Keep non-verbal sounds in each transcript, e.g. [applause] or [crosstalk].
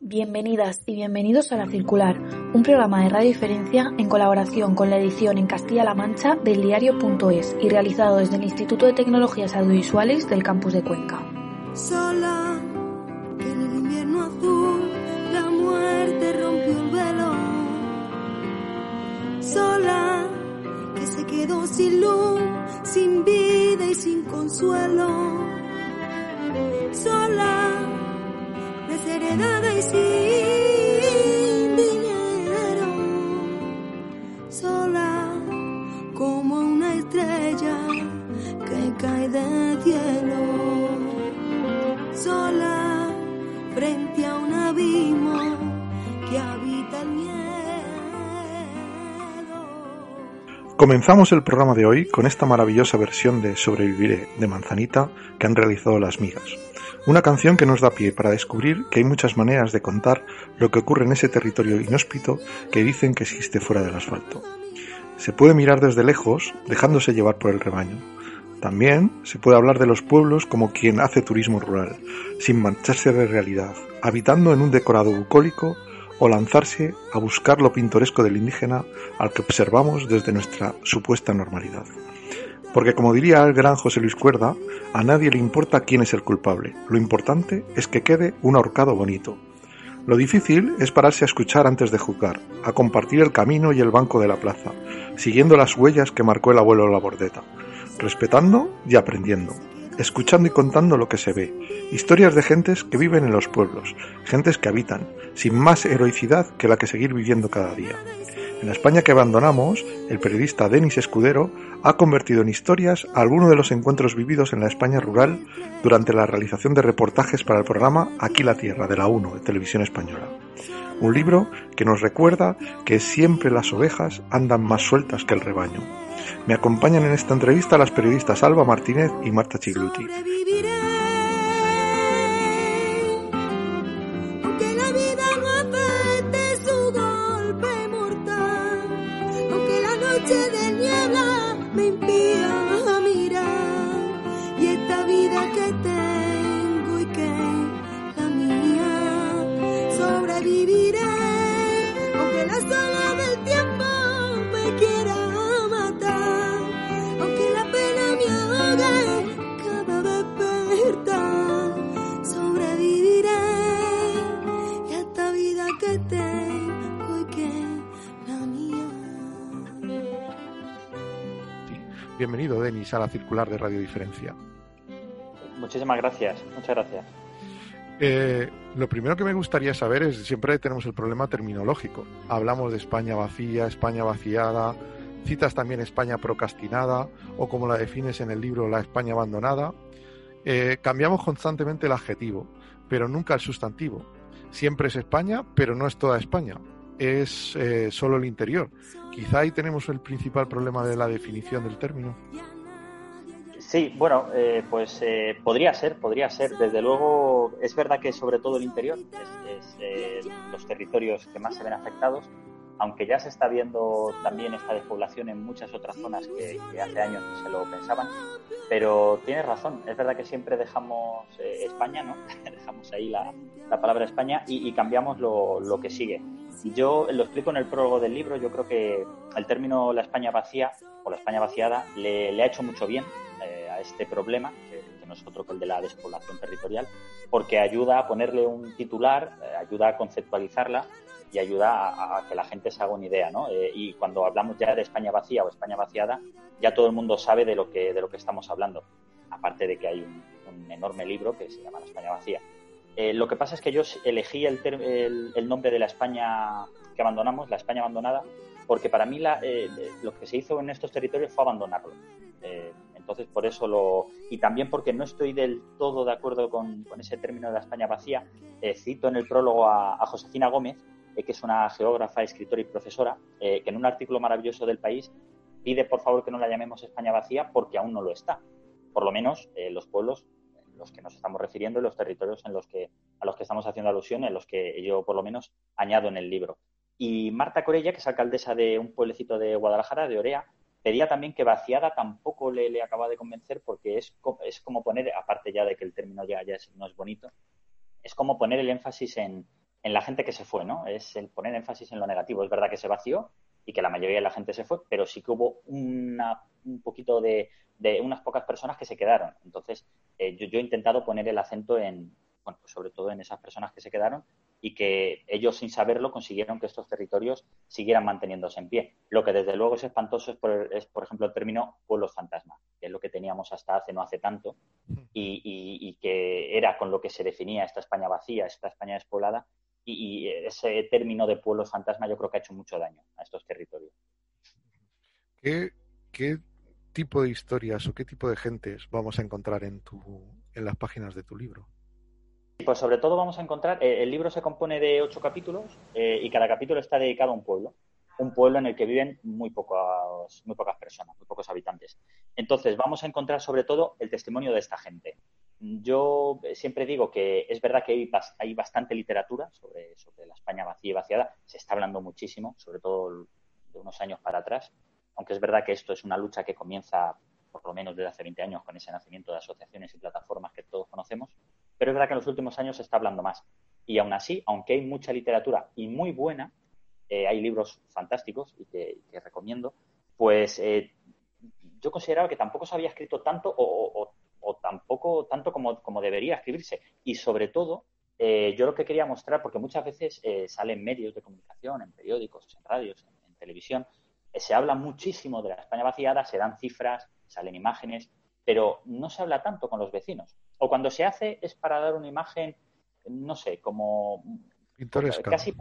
Bienvenidas y bienvenidos a La Circular, un programa de Radio Diferencia en colaboración con la edición en Castilla-La Mancha del diario.es y realizado desde el Instituto de Tecnologías Audiovisuales del campus de Cuenca. Sola, que en el invierno azul la muerte rompió el velo. Sola, que se quedó sin luz, sin vida y sin consuelo. Sola, desheredada y sin dinero. Sola, como una estrella que cae del cielo. Sola, frente a un abismo que habita el miedo. Comenzamos el programa de hoy con esta maravillosa versión de Sobreviviré de Manzanita que han realizado las migas. Una canción que nos da pie para descubrir que hay muchas maneras de contar lo que ocurre en ese territorio inhóspito que dicen que existe fuera del asfalto. Se puede mirar desde lejos, dejándose llevar por el rebaño. También se puede hablar de los pueblos como quien hace turismo rural, sin mancharse de realidad, habitando en un decorado bucólico o lanzarse a buscar lo pintoresco del indígena al que observamos desde nuestra supuesta normalidad. Porque como diría el gran José Luis Cuerda, a nadie le importa quién es el culpable, lo importante es que quede un ahorcado bonito. Lo difícil es pararse a escuchar antes de juzgar, a compartir el camino y el banco de la plaza, siguiendo las huellas que marcó el abuelo la bordeta, respetando y aprendiendo, escuchando y contando lo que se ve, historias de gentes que viven en los pueblos, gentes que habitan, sin más heroicidad que la que seguir viviendo cada día. En la España que abandonamos, el periodista Denis Escudero ha convertido en historias algunos de los encuentros vividos en la España rural durante la realización de reportajes para el programa Aquí la Tierra de la 1 de Televisión Española. Un libro que nos recuerda que siempre las ovejas andan más sueltas que el rebaño. Me acompañan en esta entrevista las periodistas Alba Martínez y Marta Chigluti. Bienvenido, Denis, a la circular de Radio Diferencia. Muchísimas gracias, muchas gracias. Eh, lo primero que me gustaría saber es, siempre tenemos el problema terminológico. Hablamos de España vacía, España vaciada, citas también España procrastinada o como la defines en el libro, la España abandonada. Eh, cambiamos constantemente el adjetivo, pero nunca el sustantivo. Siempre es España, pero no es toda España. Es eh, solo el interior. Quizá ahí tenemos el principal problema de la definición del término. Sí, bueno, eh, pues eh, podría ser, podría ser. Desde luego, es verdad que sobre todo el interior es, es, eh, los territorios que más se ven afectados, aunque ya se está viendo también esta despoblación en muchas otras zonas que, hace años no se lo pensaban. Pero tienes razón, es verdad que siempre dejamos eh, España, ¿no? [laughs] dejamos ahí la, la palabra España y, y cambiamos lo, lo que sigue. Yo lo explico en el prólogo del libro, yo creo que el término la España vacía o la España vaciada le, le ha hecho mucho bien eh, a este problema, que, que, no es otro que el de la despoblación territorial, porque ayuda a ponerle un titular, eh, ayuda a conceptualizarla y ayuda a, a, que la gente se haga una idea, ¿no? Eh, y cuando hablamos ya de España vacía o España vaciada, ya todo el mundo sabe de lo que, de lo que estamos hablando, aparte de que hay un, un enorme libro que se llama La España vacía. Eh, lo que pasa es que yo elegí el, el, el, nombre de la España que abandonamos, la España abandonada, porque para mí la, eh, lo que se hizo en estos territorios fue abandonarlo. Eh, entonces, por eso lo. Y también porque no estoy del todo de acuerdo con, ese término de la España vacía. Eh, cito en el prólogo a, a Josefina Gómez, eh, que es una geógrafa, escritora y profesora, eh, que en un artículo maravilloso del país pide por favor que no la llamemos España vacía porque aún no lo está. Por lo menos eh, los pueblos en los que nos estamos refiriendo y los territorios en los que, a los que estamos haciendo alusión, en los que yo por lo menos añado en el libro. Y Marta Corella, que es alcaldesa de un pueblecito de Guadalajara, de Orea, pedía también que vaciada tampoco le, le acaba de convencer porque es, es como poner, aparte ya de que el término ya, ya es, no es bonito, es como poner el énfasis en, en la gente que se fue, ¿no? Es el poner énfasis en lo negativo. Es verdad que se vació y que la mayoría de la gente se fue, pero sí que hubo una, un poquito de, de unas pocas personas que se quedaron. Entonces, eh, yo, yo, he intentado poner el acento en, bueno, pues sobre todo en esas personas que se quedaron y que ellos sin saberlo consiguieron que estos territorios siguieran manteniéndose en pie. Lo que desde luego es espantoso es, por, es, por ejemplo, el término pueblos fantasma, que es lo que teníamos hasta hace no hace tanto y, y, y que era con lo que se definía esta España vacía, esta España despoblada y, y, ese término de pueblos fantasma yo creo que ha hecho mucho daño a estos territorios. ¿Qué, qué tipo de historias o qué tipo de gentes vamos a encontrar en, tu, en las páginas de tu libro? Pues sobre todo vamos a encontrar, eh, el libro se compone de ocho capítulos eh, y cada capítulo está dedicado a un pueblo, un pueblo en el que viven muy, pocos, muy pocas personas, muy pocos habitantes. Entonces vamos a encontrar sobre todo el testimonio de esta gente. Yo siempre digo que es verdad que hay, hay bastante literatura sobre, sobre la España vacía y vaciada, se está hablando muchísimo, sobre todo de unos años para atrás, aunque es verdad que esto es una lucha que comienza por lo menos desde hace 20 años con ese nacimiento de asociaciones y plataformas que todos conocemos, pero es verdad que en los últimos años se está hablando más. Y aún así, aunque hay mucha literatura y muy buena, eh, hay libros fantásticos y que, recomiendo, pues eh, yo consideraba que tampoco se había escrito tanto o, tampoco tanto como, como, debería escribirse. Y sobre todo, eh, yo lo que quería mostrar, porque muchas veces salen medios de comunicación, en periódicos, en radios, en, televisión, se habla muchísimo de la España vaciada, se dan cifras, salen imágenes, pero no se habla tanto con los vecinos. O cuando se hace es para dar una imagen, no sé, como... Pintoresca. Casi,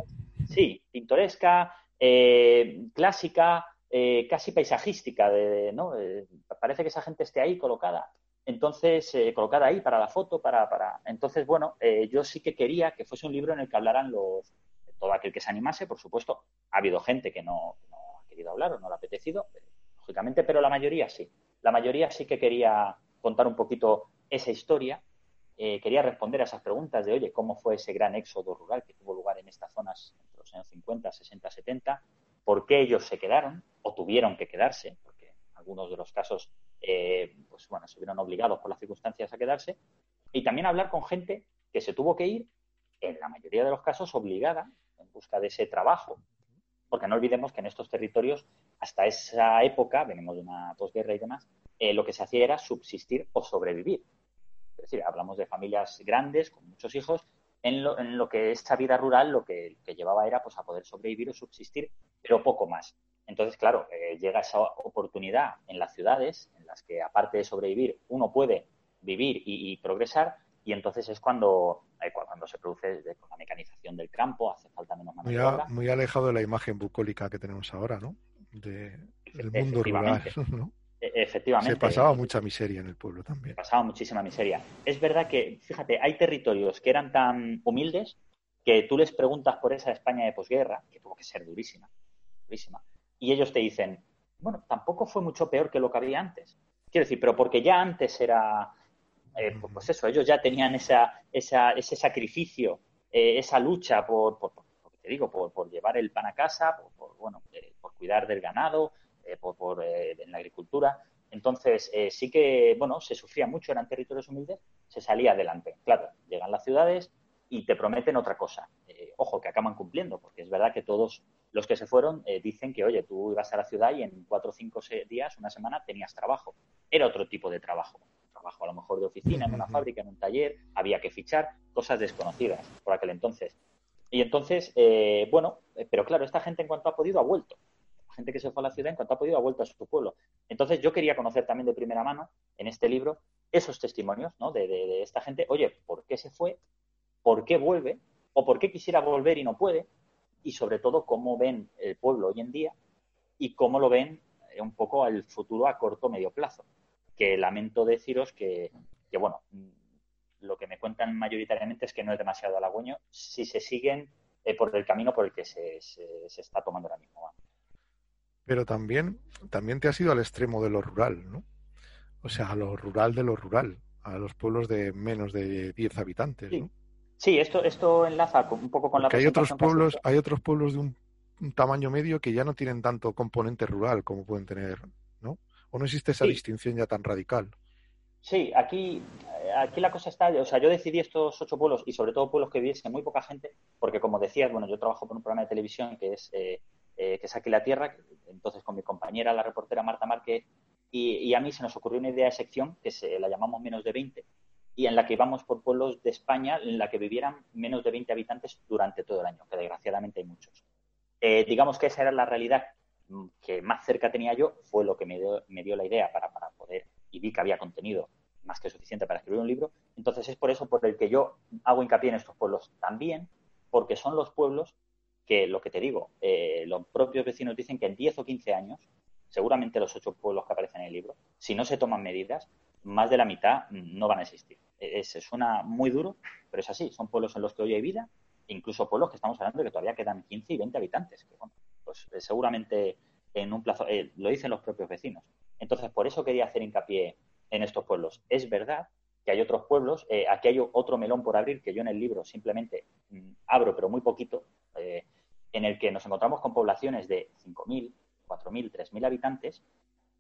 sí, pintoresca, eh, clásica, eh, casi paisajística. De, ¿no? Eh, parece que esa gente esté ahí colocada. Entonces, eh, colocada ahí para la foto, para... para... Entonces, bueno, eh, yo sí que quería que fuese un libro en el que hablaran los todo aquel que se animase, por supuesto. Ha habido gente que no, no ha querido hablar o no le ha apetecido, lógicamente, pero la mayoría sí. La mayoría sí que quería contar un poquito esa historia, eh, quería responder a esas preguntas de, oye, ¿cómo fue ese gran éxodo rural que tuvo lugar en estas zonas entre los años 50, 60, 70? ¿Por qué ellos se quedaron o tuvieron que quedarse? Porque en algunos de los casos, eh, pues bueno, se vieron obligados por las circunstancias a quedarse. Y también hablar con gente que se tuvo que ir, en la mayoría de los casos, obligada en busca de ese trabajo. Porque no olvidemos que en estos territorios, hasta esa época, venimos de una posguerra y demás, eh, lo que se hacía era subsistir o sobrevivir. Es decir, hablamos de familias grandes, con muchos hijos, en lo, en lo que esta vida rural lo que, llevaba era pues, a poder sobrevivir o subsistir, pero poco más. Entonces, claro, eh, llega esa oportunidad en las ciudades, en las que aparte de sobrevivir, uno puede vivir y progresar, y entonces es cuando, eh, cuando se produce con la mecanización del campo, hace falta menos mano muy, a, muy alejado de la imagen bucólica que tenemos ahora, ¿no? De, del mundo rural, [laughs] ¿no? Efectivamente. Se pasaba mucha miseria en el pueblo también. Se pasaba muchísima miseria. Es verdad que, fíjate, hay territorios que eran tan humildes que tú les preguntas por esa España de posguerra, que tuvo que ser durísima, durísima, y ellos te dicen, bueno, tampoco fue mucho peor que lo que había antes. Quiero decir, pero porque ya antes era, eh, pues eso, ellos ya tenían esa, esa, ese sacrificio, eh, esa lucha por, por, por, te digo, por, llevar el pan a casa, por, bueno, eh, por cuidar del ganado, eh, por, en la agricultura. Entonces, eh, sí que, bueno, se sufría mucho, eran territorios humildes, se salía adelante. Claro, llegan las ciudades y te prometen otra cosa. Ojo, que acaban cumpliendo, porque es verdad que todos los que se fueron dicen que, oye, tú ibas a la ciudad y en cuatro o cinco días, una semana, tenías trabajo. Era otro tipo de trabajo. Trabajo a lo mejor de oficina, en una fábrica, en un taller, había que fichar, cosas desconocidas por aquel entonces. Y entonces, eh, bueno, pero claro, esta gente en cuanto ha podido ha vuelto gente que se fue a la ciudad en cuanto ha podido ha vuelto a su pueblo. Entonces yo quería conocer también de primera mano en este libro esos testimonios ¿no? de, de, de, esta gente. Oye, ¿por qué se fue? ¿Por qué vuelve? ¿O por qué quisiera volver y no puede? Y sobre todo, cómo ven el pueblo hoy en día y cómo lo ven un poco al futuro a corto o medio plazo. Que lamento deciros que, que, bueno, lo que me cuentan mayoritariamente es que no es demasiado halagüeño si se siguen eh, por el camino por el que se, se, se está tomando ahora mismo. pero también, también te has ido al extremo de lo rural, ¿no? O sea, a lo rural de lo rural, a los pueblos de menos de 10 habitantes, sí. ¿no? Sí, esto, esto enlaza un poco con Porque la hay otros pueblos, hay otros pueblos de un, un, tamaño medio que ya no tienen tanto componente rural como pueden tener, ¿no? ¿O no existe esa sí. distinción ya tan radical? Sí, aquí, aquí la cosa está, o sea, yo decidí estos ocho pueblos y sobre todo pueblos que viviesen muy poca gente, porque como decías, bueno, yo trabajo por un programa de televisión que es, eh, eh, que es Aquí la Tierra, entonces con mi compañera, la reportera Marta Márquez, y, a mí se nos ocurrió una idea de sección que se la llamamos menos de 20 y en la que íbamos por pueblos de España en la que vivieran menos de 20 habitantes durante todo el año, que desgraciadamente hay muchos. Eh, digamos que esa era la realidad que más cerca tenía yo, fue lo que me dio, me dio la idea para, para poder, y vi que había contenido más que suficiente para escribir un libro. Entonces es por eso por el que yo hago hincapié en estos pueblos también, porque son los pueblos que, lo que te digo, eh, los propios vecinos dicen que en 10 o 15 años, seguramente los ocho pueblos que aparecen en el libro, si no se toman medidas, más de la mitad no van a existir. Es, suena muy duro, pero es así. Son pueblos en los que hoy hay vida, incluso pueblos que estamos hablando de que todavía quedan 15 y 20 habitantes. Que, bueno, pues eh, seguramente en un plazo, eh, lo dicen los propios vecinos. Entonces, por eso quería hacer hincapié en estos pueblos. Es verdad que hay otros pueblos, eh, aquí hay otro melón por abrir que yo en el libro simplemente mm, abro, pero muy poquito, eh, en el que nos encontramos con poblaciones de 5.000, 4.000, 3.000 habitantes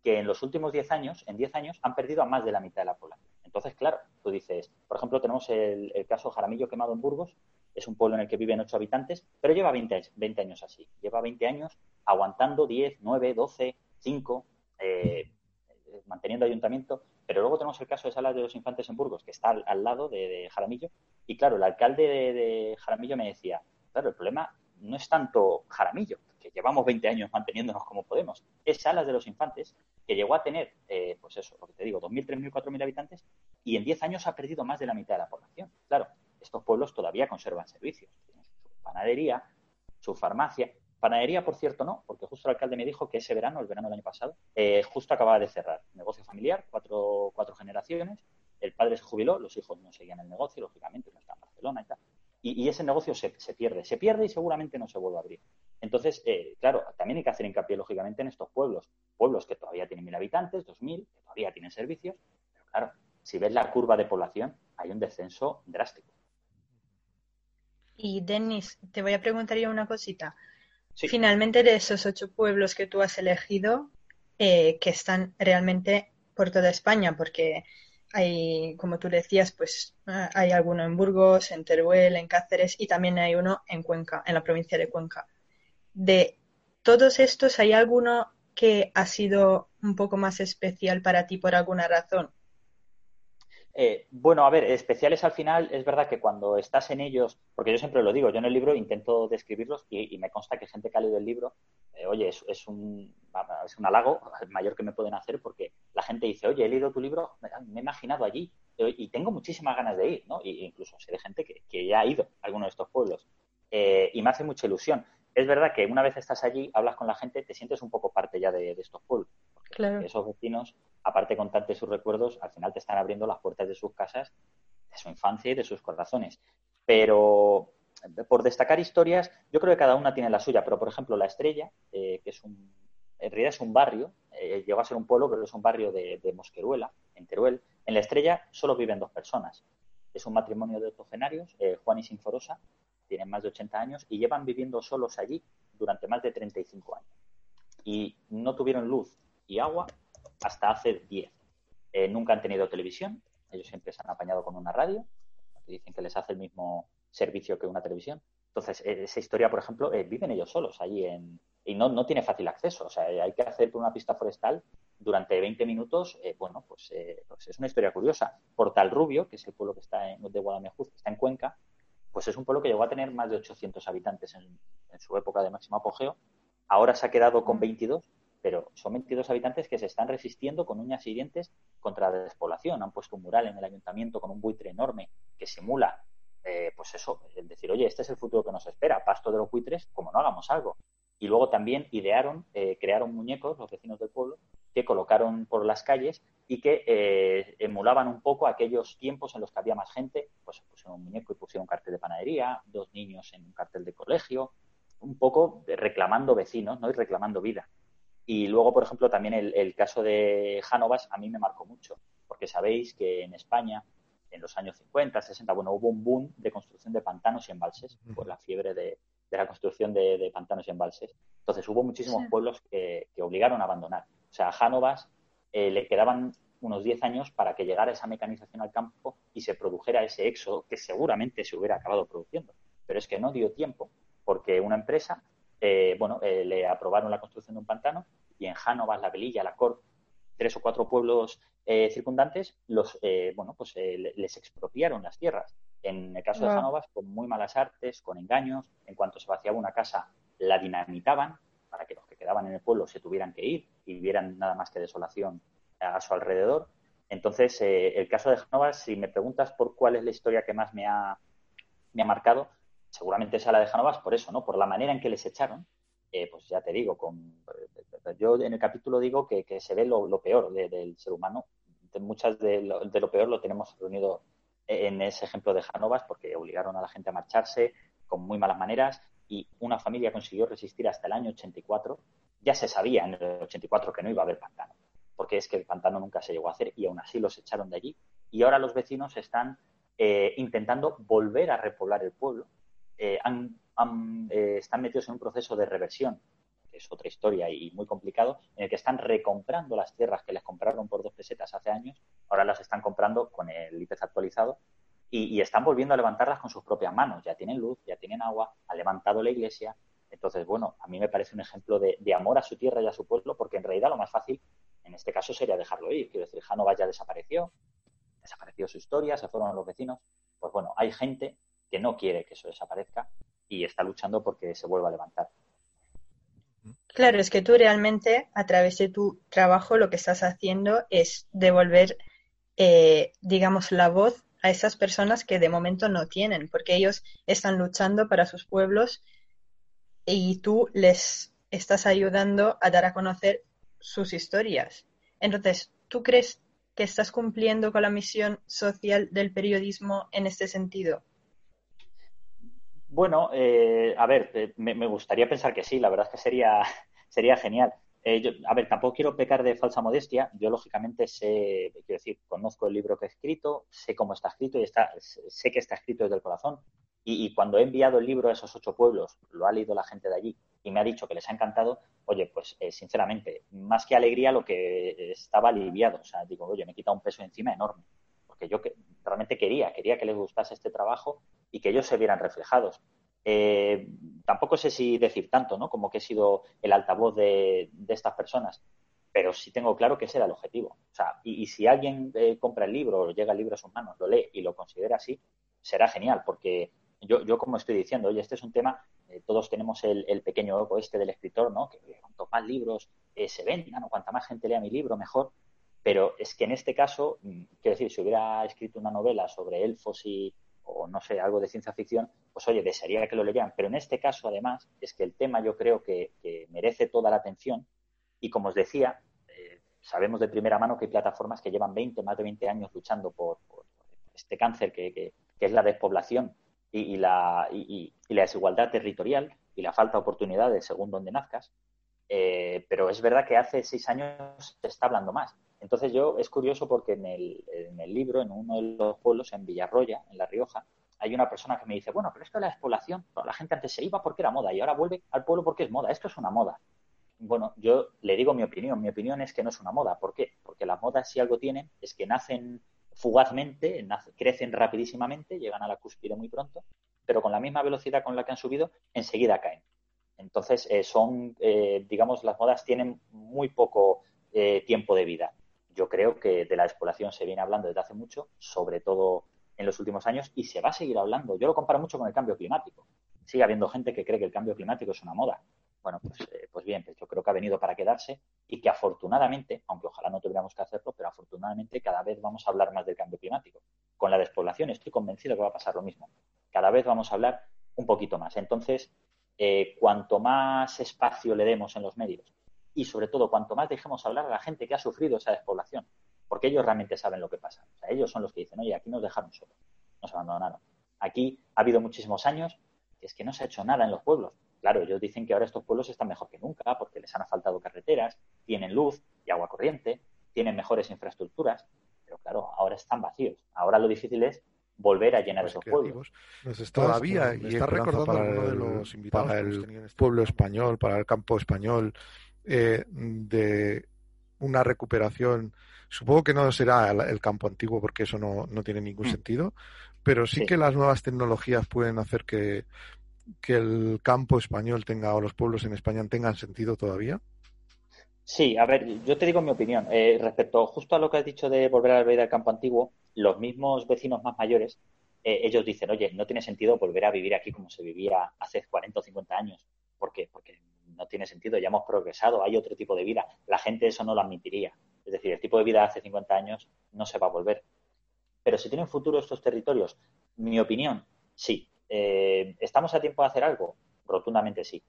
que en los últimos 10 años, en 10 años, han perdido a más de la mitad de la población. Entonces, claro, tú dices, por ejemplo, tenemos el, caso Jaramillo Quemado en Burgos, es un pueblo en el que viven 8 habitantes, pero lleva 20, 20 años así, lleva 20 años aguantando 10, 9, 12, 5, manteniendo ayuntamiento pero luego tenemos el caso de Salas de los Infantes en Burgos, que está al, lado de, Jaramillo. Y claro, el alcalde de, Jaramillo me decía, claro, el problema no es tanto Jaramillo, que llevamos 20 años manteniéndonos como podemos, es Salas de los Infantes, que llegó a tener, eh, pues eso, lo que te digo, 2.000, 3.000, 4.000 habitantes, y en 10 años ha perdido más de la mitad de la población. Claro, estos pueblos todavía conservan servicios, tienen su panadería, su farmacia, Panadería, por cierto, no, porque justo el alcalde me dijo que ese verano, el verano del año pasado, eh, justo acababa de cerrar. Negocio familiar, cuatro, generaciones. El padre se jubiló, los hijos no seguían el negocio, lógicamente, no está en Barcelona y tal. Y, ese negocio se, pierde, se pierde y seguramente no se vuelve a abrir. Entonces, eh, claro, también hay que hacer hincapié, lógicamente, en estos pueblos. Pueblos que todavía tienen mil habitantes, dos mil, que todavía tienen servicios. Pero claro, si ves la curva de población, hay un descenso drástico. Y Denis, te voy a preguntar yo una cosita. Finalmente, de esos ocho pueblos que tú has elegido, eh, que están realmente por toda España, porque hay, como tú decías, pues ah, hay alguno en Burgos, en Teruel, en Cáceres y también hay uno en Cuenca, en la provincia de Cuenca. De todos estos, ¿hay alguno que ha sido un poco más especial para ti por alguna razón? Eh, bueno, a ver, especiales al final, es verdad que cuando estás en ellos, porque yo siempre lo digo, yo en el libro intento describirlos y, me consta que gente que ha leído el libro, eh, oye, es, un, es un halago [laughs] mayor que me pueden hacer porque la gente dice, oye, he leído tu libro, me he imaginado allí eh, y tengo muchísimas ganas de ir, ¿no? Y incluso sé de gente que, ya ha ido a alguno de estos pueblos y me hace mucha ilusión. Es verdad que una vez estás allí, hablas con la gente, te sientes un poco parte ya de, de estos pueblos. Esos vecinos aparte de contarte sus recuerdos, al final te están abriendo las puertas de sus casas, de su infancia y de sus corazones. Pero por destacar historias, yo creo que cada una tiene la suya, pero por ejemplo La Estrella, eh, que es un, en realidad es un barrio, eh, llegó a ser un pueblo, pero es un barrio de, Mosqueruela, en Teruel. En La Estrella solo viven dos personas. Es un matrimonio de octogenarios, eh, Juan y Sinforosa, tienen más de 80 años y llevan viviendo solos allí durante más de 35 años. Y no tuvieron luz y agua hasta hace 10. Eh, nunca han tenido televisión, ellos siempre se han apañado con una radio, dicen que les hace el mismo servicio que una televisión. Entonces, eh, esa historia, por ejemplo, eh, viven ellos solos allí en, y no, no tiene fácil acceso. O sea, hay que hacer por una pista forestal durante 20 minutos. bueno, pues, pues, es una historia curiosa. Portal Rubio, que es el pueblo que está en, de Guadalajara, que está en Cuenca, pues es un pueblo que llegó a tener más de 800 habitantes en, en su época de máximo apogeo. Ahora se ha quedado con 22 pero son 22 habitantes que se están resistiendo con uñas y dientes contra la despoblación. Han puesto un mural en el ayuntamiento con un buitre enorme que simula, eh, pues eso, el decir, oye, este es el futuro que nos espera, pasto de los buitres, como no hagamos algo. Y luego también idearon, eh, crearon muñecos, los vecinos del pueblo, que colocaron por las calles y que eh, emulaban un poco aquellos tiempos en los que había más gente, pues pusieron un muñeco y pusieron un cartel de panadería, dos niños en un cartel de colegio, un poco reclamando vecinos, ¿no? Y reclamando vida. Y luego, por ejemplo, también el, caso de Janovas a mí me marcó mucho, porque sabéis que en España, en los años 50, 60, bueno, hubo un boom de construcción de pantanos y embalses, por la fiebre de, la construcción de, pantanos y embalses. Entonces hubo muchísimos pueblos que, obligaron a abandonar. O sea, a Janovas eh, le quedaban unos 10 años para que llegara esa mecanización al campo y se produjera ese éxodo que seguramente se hubiera acabado produciendo. Pero es que no dio tiempo, porque una empresa, eh, bueno, eh, le aprobaron la construcción de un pantano y en Jánovas, La Velilla, La Cort, tres o cuatro pueblos eh, circundantes, los, bueno, pues les expropiaron las tierras. En el caso de Jánovas, con muy malas artes, con engaños, en cuanto se vaciaba una casa, la dinamitaban para que los que quedaban en el pueblo se tuvieran que ir y vieran nada más que desolación a su alrededor. Entonces, el caso de Janovas, si me preguntas por cuál es la historia que más me ha, me ha marcado, seguramente es la de Janovas por eso, ¿no? Por la manera en que les echaron. Eh, pues ya te digo, con, yo en el capítulo digo que, se ve lo, peor del ser humano. muchas de lo, de lo, peor lo tenemos reunido en ese ejemplo de Janovas porque obligaron a la gente a marcharse con muy malas maneras y una familia consiguió resistir hasta el año 84. Ya se sabía en el 84 que no iba a haber pantano porque es que el pantano nunca se llegó a hacer y aún así los echaron de allí. Y ahora los vecinos están eh, intentando volver a repoblar el pueblo. Eh, eh, están metidos en un proceso de reversión, que es otra historia y muy complicado, en el que están recomprando las tierras que les compraron por dos pesetas hace años, ahora las están comprando con el IPC actualizado y, están volviendo a levantarlas con sus propias manos. Ya tienen luz, ya tienen agua, han levantado la iglesia. Entonces, bueno, a mí me parece un ejemplo de, de amor a su tierra y a su pueblo, porque en realidad lo más fácil en este caso sería dejarlo ir. Quiero decir, Janova ya desapareció, desapareció su historia, se fueron los vecinos. Pues bueno, hay gente que no quiere que eso desaparezca y está luchando porque se vuelva a levantar. Claro, es que tú realmente, a través de tu trabajo, lo que estás haciendo es devolver, eh, digamos, la voz a esas personas que de momento no tienen, porque ellos están luchando para sus pueblos y tú les estás ayudando a dar a conocer sus historias. Entonces, ¿tú crees que estás cumpliendo con la misión social del periodismo en este sentido? Bueno, eh, a ver, eh, me, gustaría pensar que sí, la verdad es que sería, [laughs] sería genial. Eh, a ver, tampoco quiero pecar de falsa modestia. Yo, lógicamente, sé, quiero decir, conozco el libro que he escrito, sé cómo está escrito y está, sé que está escrito desde el corazón. y, cuando he enviado el libro a esos ocho pueblos, lo ha leído la gente de allí y me ha dicho que les ha encantado, oye, pues eh, sinceramente, más que alegría, lo que estaba aliviado. O sea, digo, oye, me he quitado un peso encima enorme. Porque yo realmente quería, quería que les gustase este trabajo y que ellos se vieran reflejados. Eh, tampoco sé si decir tanto, ¿no? Como que he sido el altavoz de, estas personas, pero sí tengo claro que ese era el objetivo. O sea, y, si alguien eh, compra el libro o llega el libro a sus manos, lo lee y lo considera así, será genial, porque yo, yo como estoy diciendo, oye, este es un tema eh, todos tenemos el, pequeño ego este del escritor, ¿no? Que cuanto más libros eh, se vendan o cuanta más gente lea mi libro, mejor. Pero es que en este caso, mm, quiero decir, si hubiera escrito una novela sobre elfos y, o no sé, algo de ciencia ficción, pues oye, desearía que lo leyeran. Pero en este caso, además, es que el tema yo creo que, merece toda la atención. Y como os decía, eh, sabemos de primera mano que hay plataformas que llevan 20, más de 20 años luchando por, este cáncer que, que, es la despoblación y, la, y, la desigualdad territorial y la falta de oportunidades según donde nazcas. Eh, pero es verdad que hace seis años se está hablando más. Entonces yo es curioso porque en el, libro, en uno de los pueblos, en Villarroya, en La Rioja, hay una persona que me dice, bueno, pero de la despoblación, la gente antes se iba porque era moda y ahora vuelve al pueblo porque es moda. Esto es una moda. Bueno, yo le digo mi opinión. Mi opinión es que no es una moda. ¿Por qué? Porque las modas si algo tienen es que nacen fugazmente, crecen rapidísimamente, llegan a la cúspide muy pronto, pero con la misma velocidad con la que han subido, enseguida caen. Entonces, eh, son, eh, digamos, las modas tienen muy poco eh, tiempo de vida. Yo creo que de la despoblación se viene hablando desde hace mucho, sobre todo en los últimos años, y se va a seguir hablando. Yo lo comparo mucho con el cambio climático. Sigue habiendo gente que cree que el cambio climático es una moda. Bueno, pues, eh, pues bien, pues yo creo que ha venido para quedarse y que afortunadamente, aunque ojalá no tuviéramos que hacerlo, pero afortunadamente cada vez vamos a hablar más del cambio climático. Con la despoblación estoy convencido que va a pasar lo mismo. Cada vez vamos a hablar un poquito más. Entonces, eh, cuanto más espacio le demos en los medios y sobre todo cuanto más dejemos hablar a la gente que ha sufrido esa despoblación, porque ellos realmente saben lo que pasa. O sea, ellos son los que dicen, oye, aquí nos dejaron solos, nos abandonaron. Aquí ha habido muchísimos años que es que no se ha hecho nada en los pueblos Claro, ellos dicen que ahora estos pueblos están mejor que nunca porque les han faltado carreteras, tienen luz y agua corriente, tienen mejores infraestructuras, pero claro, ahora están vacíos. Ahora lo difícil es volver a llenar esos pueblos. Todavía, y está recordando para el, de los invitados para el este pueblo español, para el campo español, eh, de una recuperación Supongo que no será el, campo antiguo porque eso no, no tiene ningún mm. sentido, pero sí, que las nuevas tecnologías pueden hacer que, que el campo español tenga o los pueblos en España tengan sentido todavía. Sí, a ver, yo te digo mi opinión. Eh, respecto justo a lo que has dicho de volver a la vida del campo antiguo, los mismos vecinos más mayores, eh, ellos dicen, oye, no tiene sentido volver a vivir aquí como se vivía hace 40 o 50 años. ¿Por qué? Porque no tiene sentido, ya hemos progresado, hay otro tipo de vida. La gente eso no lo admitiría. Es decir, el tipo de vida de hace 50 años no se va a volver. Pero si tienen futuro estos territorios, mi opinión, sí. Eh, ¿Estamos a tiempo de hacer algo? Rotundamente sí.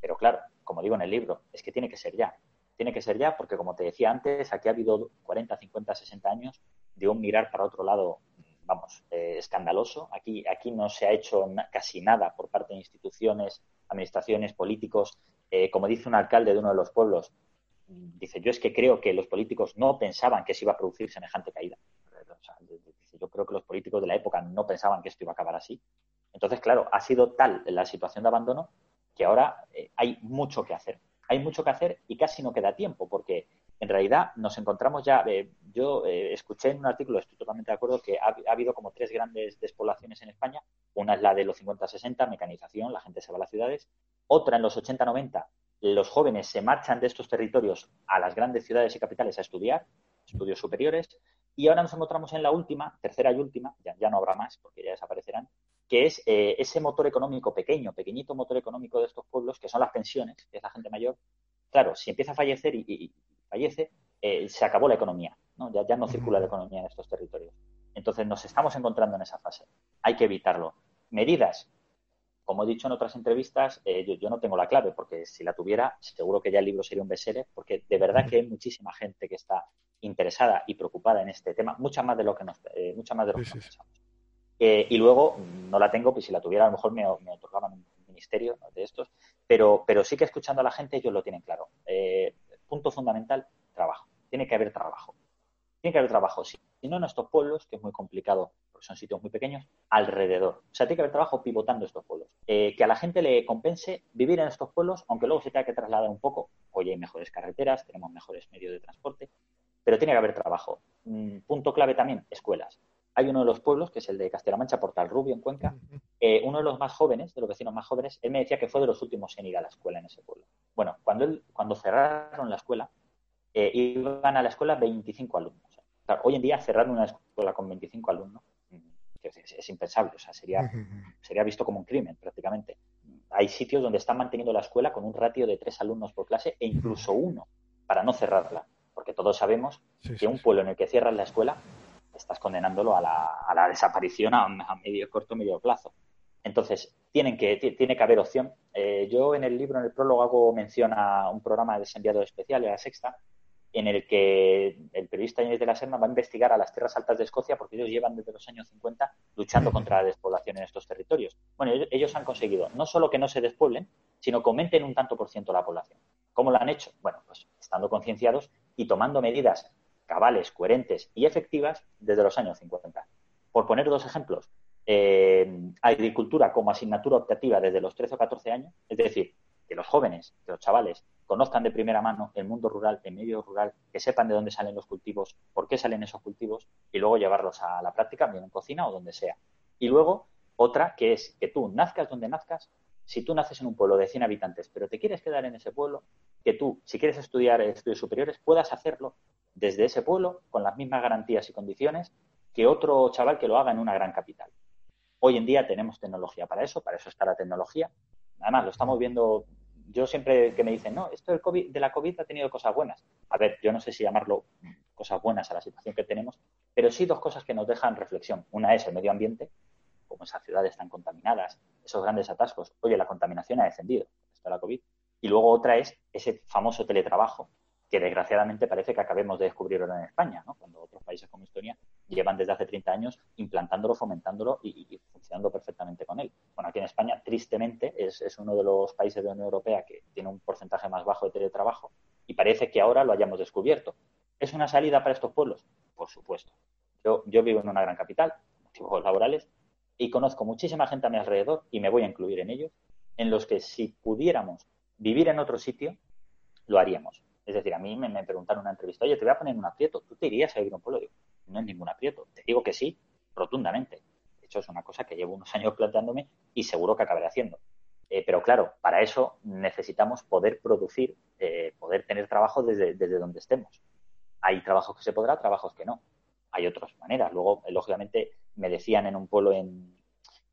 Pero claro, como digo en el libro, es que tiene que ser ya tiene que ser ya, porque como te decía antes, aquí ha habido 40, 50, 60 años de un mirar para otro lado, vamos, eh, escandaloso. Aquí, aquí no se ha hecho casi nada por parte de instituciones, administraciones, políticos. Eh, como dice un alcalde de uno de los pueblos, dice, yo es que creo que los políticos no pensaban que se iba a producir semejante caída. yo creo que los políticos de la época no pensaban que esto iba a acabar así. Entonces, claro, ha sido tal la situación de abandono que ahora eh, hay mucho que hacer hay mucho que hacer y casi no queda tiempo, porque en realidad nos encontramos ya, eh, yo eh, escuché en un artículo, estoy totalmente de acuerdo, que ha, habido como tres grandes despoblaciones en España. Una es la de los 50-60, mecanización, la gente se va a las ciudades. Otra en los 80-90, los jóvenes se marchan de estos territorios a las grandes ciudades y capitales a estudiar, estudios superiores. Y ahora nos encontramos en la última, tercera y última, ya, ya no habrá más porque ya desaparecerán, que es eh, ese motor económico pequeño, pequeñito motor económico de estos pueblos, que son las pensiones, que es la gente mayor. Claro, si empieza a fallecer y, fallece, eh, se acabó la economía, ¿no? Ya, ya no circula la economía en estos territorios. Entonces nos estamos encontrando en esa fase. Hay que evitarlo. Medidas. Como he dicho en otras entrevistas, eh, yo, no tengo la clave, porque si la tuviera, seguro que ya el libro sería un bestseller, porque de verdad que hay muchísima gente que está interesada y preocupada en este tema, mucha más de lo que nos, mucha más de lo que pensamos. Eh, y luego, no la tengo, pues si la tuviera a lo mejor me, me otorgaban un ministerio de estos, pero, pero sí que escuchando a la gente ellos lo tienen claro. Eh, punto fundamental, trabajo. Tiene que haber trabajo. Tiene que haber trabajo. Si, no en estos pueblos, que es muy complicado porque son sitios muy pequeños, alrededor. O sea, tiene que haber trabajo pivotando estos pueblos. Eh, que a la gente le compense vivir en estos pueblos, aunque luego se tenga que trasladar un poco. Hoy hay mejores carreteras, tenemos mejores medios de transporte, pero tiene que haber trabajo. Mm, punto clave también, escuelas hay uno de los pueblos, que es el de Castilla-Mancha, Portal Rubio, en Cuenca, eh, uno de los más jóvenes, de los vecinos más jóvenes, él me decía que fue de los últimos en ir a la escuela en ese pueblo. Bueno, cuando, él, cuando cerraron la escuela, eh, iban a la escuela 25 alumnos. Hoy en día cerrar una escuela con 25 alumnos mm, es, impensable, o sea, sería, sería visto como un crimen prácticamente. Hay sitios donde están manteniendo la escuela con un ratio de tres alumnos por clase e incluso uno para no cerrarla, porque todos sabemos que un pueblo en el que cierras la escuela estás condenándolo a la, desaparición a, medio corto medio plazo. Entonces, tienen que, tiene que haber opción. Eh, yo en el libro, en el prólogo, hago mención a un programa de desenviado especial, de la Sexta, en el que el periodista Inés de la Serna va a investigar a las tierras altas de Escocia porque ellos llevan desde los años 50 luchando contra la despoblación en estos territorios. Bueno, ellos, han conseguido no solo que no se despueblen, sino que aumenten un tanto por ciento la población. ¿Cómo lo han hecho? Bueno, pues estando concienciados y tomando medidas cabales, coherentes y efectivas desde los años 50. Por poner dos ejemplos, eh, agricultura como asignatura optativa desde los 13 o 14 años, es decir, que los jóvenes, que los chavales conozcan de primera mano el mundo rural, el medio rural, que sepan de dónde salen los cultivos, por qué salen esos cultivos y luego llevarlos a la práctica, bien en cocina o donde sea. Y luego otra que es que tú nazcas donde nazcas, si tú naces en un pueblo de 100 habitantes, pero te quieres quedar en ese pueblo, que tú, si quieres estudiar estudios superiores, puedas hacerlo desde ese pueblo con las mismas garantías y condiciones que otro chaval que lo haga en una gran capital. Hoy en día tenemos tecnología para eso, para eso está la tecnología. Además, lo estamos viendo. Yo siempre que me dicen, no, esto de la COVID ha tenido cosas buenas. A ver, yo no sé si llamarlo cosas buenas a la situación que tenemos, pero sí dos cosas que nos dejan reflexión. Una es el medio ambiente, como esas ciudades están contaminadas, esos grandes atascos. Oye, la contaminación ha descendido, esto la COVID. Y luego otra es ese famoso teletrabajo que desgraciadamente parece que acabemos de descubrir ahora en España, ¿no? cuando otros países como Estonia llevan desde hace 30 años implantándolo, fomentándolo y, funcionando perfectamente con él. Bueno, aquí en España, tristemente, es, uno de los países de la Unión Europea que tiene un porcentaje más bajo de teletrabajo y parece que ahora lo hayamos descubierto. ¿Es una salida para estos pueblos? Por supuesto. Yo, vivo en una gran capital, motivos laborales, y conozco muchísima gente a mi alrededor, y me voy a incluir en ellos, en los que si pudiéramos vivir en otro sitio, lo haríamos Es decir, a mí me, preguntaron en una entrevista, oye, te voy a poner un aprieto, ¿tú te irías a vivir a un pueblo? Digo, no es ningún aprieto. Te digo que sí, rotundamente. De hecho, es una cosa que llevo unos [laughs] años planteándome y seguro que acabaré haciendo. Eh, pero claro, para eso necesitamos poder producir, eh, poder tener trabajo desde, desde donde estemos. Hay trabajos que se podrá, trabajos que no. Hay otras maneras. Luego, lógicamente, me decían en un pueblo en,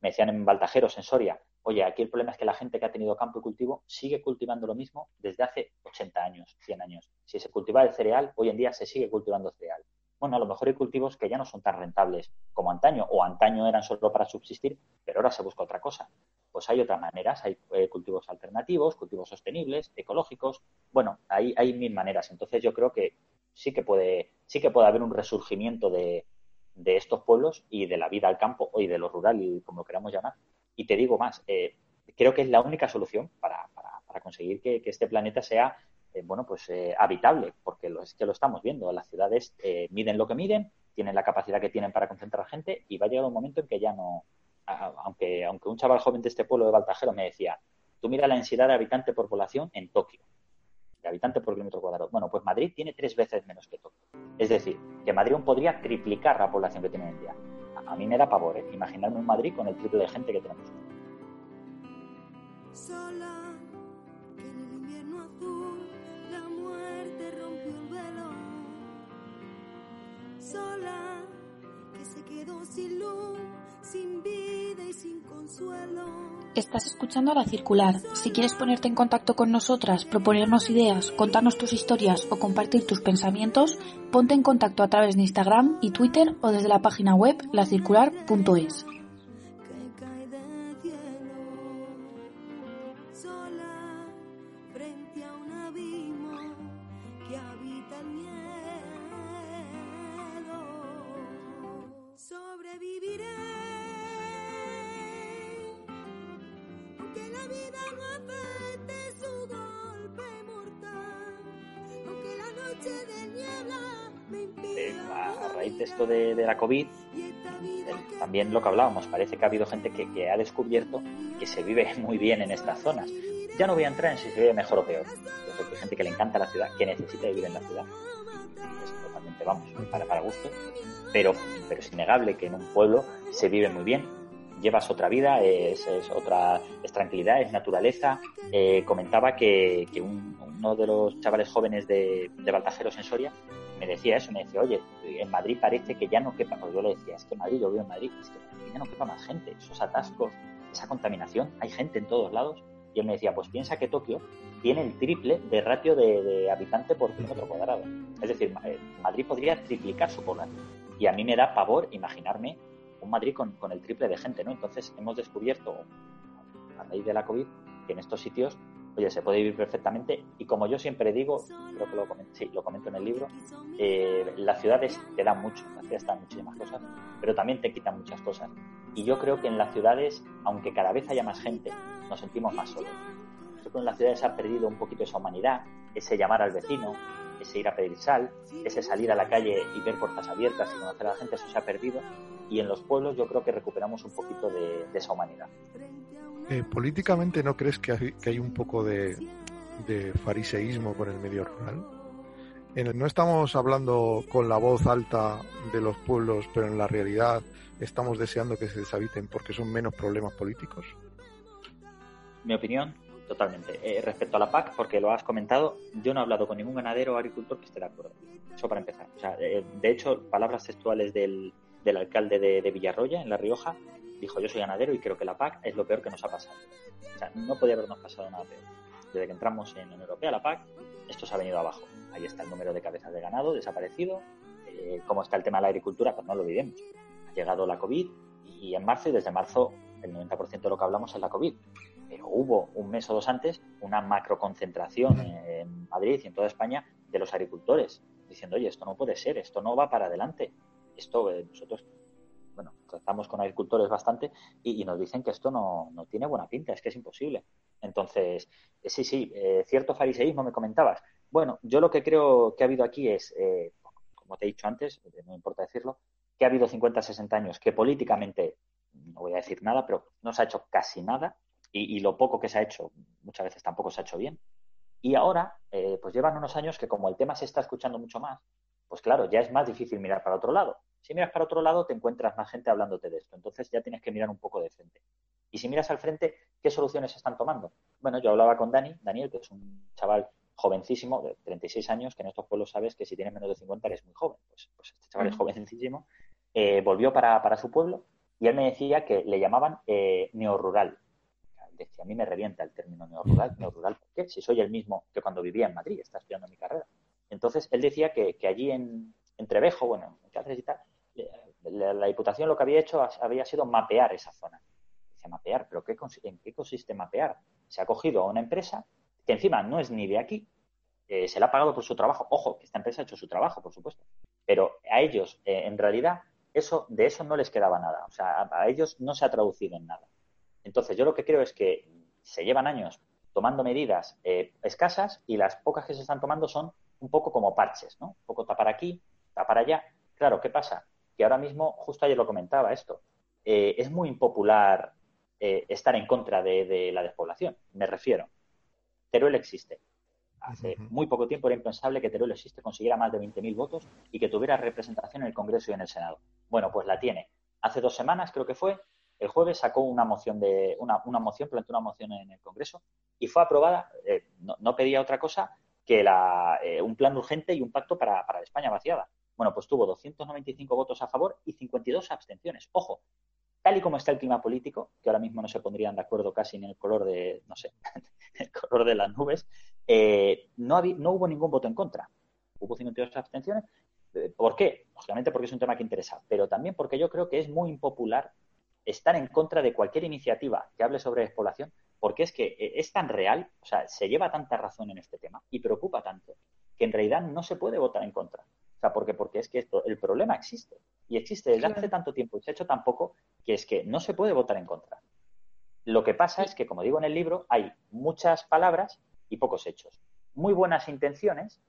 me decían en Baltajeros, en Soria, oye, aquí el problema es que la gente que ha tenido campo y cultivo sigue cultivando lo mismo desde hace 80 años, 100 años. Si se cultiva el cereal, hoy en día se sigue cultivando cereal. Bueno, a lo mejor hay cultivos que ya no son tan rentables como antaño, o antaño eran solo para subsistir, pero ahora se busca otra cosa. Pues hay otras maneras, hay eh, cultivos alternativos, cultivos sostenibles, ecológicos. Bueno, hay, hay mil maneras. Entonces yo creo que sí que puede, sí que puede haber un resurgimiento de, de estos pueblos y de la vida al campo y de lo rural y como lo queramos llamar. Y te digo más, eh, creo que es la única solución para, para, conseguir que, este planeta sea bueno pues eh, habitable, porque lo, es que lo estamos viendo. Las ciudades miden lo que miden, tienen la capacidad que tienen para concentrar gente y va a llegar un momento en que ya no, aunque, aunque un chaval joven de este pueblo de Baltajero me decía, tú mira la densidad de habitante por población en Tokio de habitantes por kilómetro cuadrado. Bueno, pues Madrid tiene tres veces menos que Tokio. Es decir, que Madrid podría triplicar la población que tiene en día. A, mí me da pavor, ¿eh? Imaginarme un Madrid con el triple de gente que tenemos. Sola, que se quedó sin luz, sin vida y sin consuelo. Estás escuchando a La Circular. Si quieres ponerte en contacto con nosotras, proponernos ideas, contarnos tus historias o compartir tus pensamientos, ponte en contacto a través de Instagram y Twitter o desde la página web lacircular.es. esto de, la COVID, eh, también lo que hablábamos, parece que ha habido gente que, ha descubierto que se vive [laughs] muy bien en estas zonas. Ya no voy a entrar en si se vive mejor o peor. hay gente que le encanta la ciudad, que necesita vivir en la ciudad. Es totalmente, vamos, para, para gusto. Pero, pero es innegable que en un pueblo se vive muy bien, llevas otra vida, es, otra, es tranquilidad, es naturaleza. Eh, comentaba que, uno de los chavales jóvenes de, de Baltajeros en Soria me decía eso, me decía, oye, en Madrid parece que ya no quepa, pues yo le decía, es que Madrid, yo vivo en Madrid, es que ya no quepa más gente, esos atascos, esa contaminación, hay gente en todos lados. Y él me decía, pues piensa que Tokio tiene el triple de ratio de, habitante por kilómetro cuadrado. Es decir, eh, Madrid podría triplicar su población. Y a mí me da pavor imaginarme un Madrid con, con el triple de gente, ¿no? Entonces hemos descubierto, a raíz de la COVID, que en estos sitios oye, se puede vivir perfectamente y como yo siempre digo, creo que lo comento, en el libro, eh, las ciudades te dan mucho, las ciudades te dan muchísimas cosas, pero también te quitan muchas cosas. Y yo creo que en las ciudades, aunque cada vez haya más gente, nos sentimos más solos. Creo que en las ciudades ha perdido un poquito esa humanidad, ese llamar al vecino, ese ir a pedir sal, ese salir a la calle y ver puertas abiertas y conocer a la gente, eso se ha perdido. Y en los pueblos yo creo que recuperamos un poquito de esa humanidad. Eh, políticamente no crees que hay, un poco de, fariseísmo con el medio rural? no estamos hablando con la voz alta de los pueblos, pero en la realidad estamos deseando que se deshabiten porque son menos problemas políticos. Mi opinión, totalmente. Eh, respecto a la PAC, porque lo has comentado, yo no he hablado con ningún ganadero o agricultor que esté de acuerdo. Eso para empezar. Eh, de hecho, palabras textuales del, alcalde de, de Villarroya, en La Rioja, dijo yo soy ganadero y creo que la PAC es lo peor que nos ha pasado. O sea, no podía habernos pasado nada peor. Desde que entramos en la Unión Europea, la PAC, esto se ha venido abajo. Ahí está el número de cabezas de ganado desaparecido. Eh, ¿Cómo está el tema de la agricultura? Pues no lo olvidemos. Ha llegado la COVID y en marzo, y desde marzo el 90% de lo que hablamos es la COVID. Pero hubo un mes o dos antes una macroconcentración en Madrid y en toda España de los agricultores, diciendo, oye, esto no puede ser, esto no va para adelante. Esto, eh, nosotros bueno, tratamos con agricultores bastante y, nos dicen que esto no, tiene buena pinta, es que es imposible. Entonces, eh, sí, sí, eh, cierto fariseísmo me comentabas. Bueno, yo lo que creo que ha habido aquí es, eh, como te he dicho antes, no importa decirlo, que ha habido 50, 60 años que políticamente, no voy a decir nada, pero no se ha hecho casi nada y, lo poco que se ha hecho muchas veces tampoco se ha hecho bien. Y ahora, pues llevan unos años que como el tema se está escuchando mucho más, pues claro, ya es más difícil mirar para otro lado. Si miras para otro lado, te encuentras más gente hablándote de esto. Entonces ya tienes que mirar un poco de frente. Y si miras al frente, ¿qué soluciones están tomando? Bueno, yo hablaba con Dani, Daniel, que es un chaval jovencísimo, de 36 años, que en estos pueblos sabes que si tienes menos de 50 eres muy joven. Pues, pues este chaval es jovencísimo. Eh, volvió para, su pueblo y él me decía que le llamaban eh, neorural. Decía, a mí me revienta el término neorural. ¿Neorural por qué? Si soy el mismo que cuando vivía en Madrid, está estudiando mi carrera. Entonces, él decía que, allí en, Trevejo, bueno, en y tal, la, Diputación lo que había hecho había sido mapear esa zona. Dice, mapear, pero ¿qué, ¿en qué consiste mapear? Se ha cogido a una empresa que encima no es ni de aquí, se le ha pagado por su trabajo. Ojo, que esta empresa ha hecho su trabajo, por supuesto. Pero a ellos, eh, en realidad, eso, de eso no les quedaba nada. O sea, a, ellos no se ha traducido en nada. Entonces, yo lo que creo es que se llevan años tomando medidas eh, escasas y las pocas que se están tomando son un poco como parches, ¿no? Un poco tapar aquí, tapar allá. Claro, ¿qué pasa? Que ahora mismo, justo ayer lo comentaba esto, es muy impopular estar en contra de la despoblación. Me refiero, Teruel existe. Hace muy poco tiempo era impensable que Teruel existe consiguiera más de 20.000 votos y que tuviera representación en el Congreso y en el Senado. Bueno, pues la tiene. Hace dos semanas, creo que fue, el jueves sacó una moción de una, moción, planteó una moción en el Congreso y fue aprobada. Eh, no, pedía otra cosa que la, eh, un plan urgente y un pacto para, para España vaciada. Bueno, pues tuvo 295 votos a favor y 52 abstenciones. Ojo, tal y como está el clima político, que ahora mismo no se pondrían de acuerdo casi en el color de, no sé, [laughs] el color de las nubes, eh, no, no hubo ningún voto en contra. Hubo 52 abstenciones. Eh, ¿Por qué? Obviamente porque es un tema que interesa, pero también porque yo creo que es muy impopular estar en contra de cualquier iniciativa que hable sobre despoblación, porque es que eh, es tan real, o sea, se lleva tanta razón en este tema y preocupa tanto, que en realidad no se puede votar en contra sea, porque, porque es que esto, el problema existe. Y existe desde hace tanto tiempo y se ha hecho tan poco que es que no se puede votar en contra. Lo que pasa es que, como digo en el libro, hay muchas palabras y pocos hechos. Muy buenas intenciones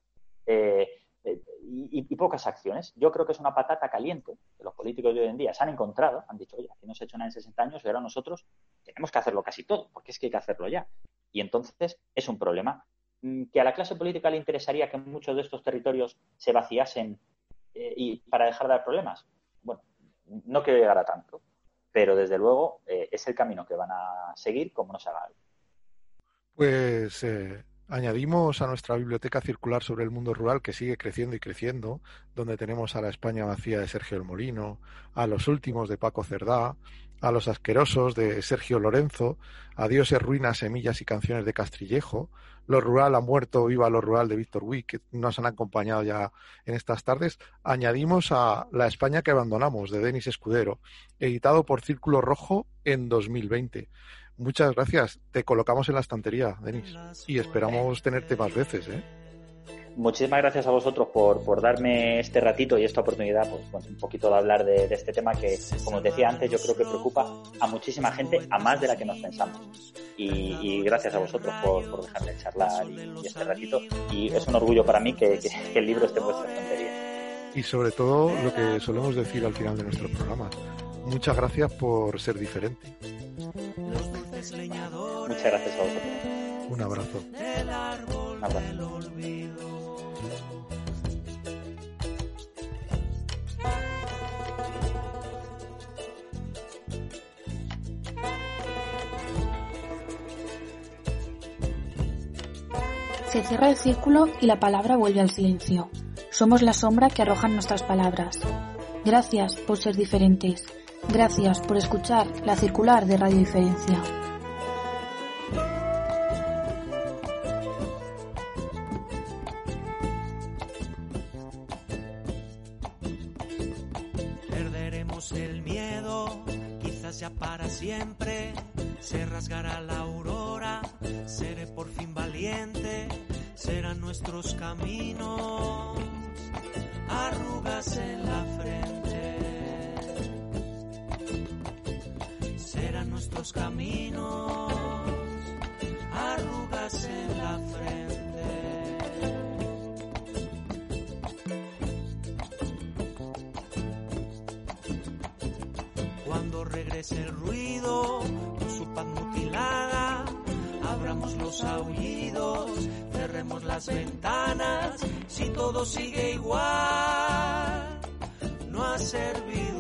eh, eh, y, pocas acciones. Yo creo que es una patata caliente que los políticos de hoy en día se han encontrado, han dicho, oye, aquí no se ha hecho nada en 60 años y ahora nosotros tenemos que hacerlo casi todo, porque es que hay que hacerlo ya. Y entonces es un problema Mm, que a la clase política le interesaría que muchos de estos territorios se vaciasen eh, y para dejar de dar problemas. Bueno, no quiero llegar a tanto, pero desde luego eh, es el camino que van a seguir como no se haga algo. Pues añadimos a nuestra biblioteca circular sobre el mundo rural que sigue creciendo y creciendo, donde tenemos a la España vacía de Sergio El Molino, a los últimos de Paco Cerdá, a los asquerosos de Sergio Lorenzo, a Dioses, Ruinas, Semillas y Canciones de Castrillejo, Lo Rural ha muerto, viva lo rural de Víctor Wick, que nos han acompañado ya en estas tardes, añadimos a La España que abandonamos, de Denis Escudero, editado por Círculo Rojo en 2020. Muchas gracias. Te colocamos en la estantería, Denis, y esperamos tenerte más veces, ¿eh? muchísimas gracias a vosotros por, darme este ratito y esta oportunidad, pues un poquito de hablar de, este tema que, como os decía antes, yo creo que preocupa a muchísima gente, a más de la que nos pensamos. Y, gracias a vosotros por, dejarme charlar y, este ratito. Y es un orgullo para mí que, el libro esté en vuestra tontería. Y sobre todo lo que solemos decir al final de nuestro programa. Muchas gracias por ser diferente. Muchas gracias a vosotros. Un abrazo. Un abrazo. Se cierra el círculo y la palabra vuelve al silencio. Somos la sombra que arrojan nuestras palabras. Gracias por ser diferentes. Gracias por escuchar la circular de Radio Diferencia. Cuando regrese el ruido, con su paz mutilada, abramos los aullidos cerremos las ventanas si todo sigue igual. No ha servido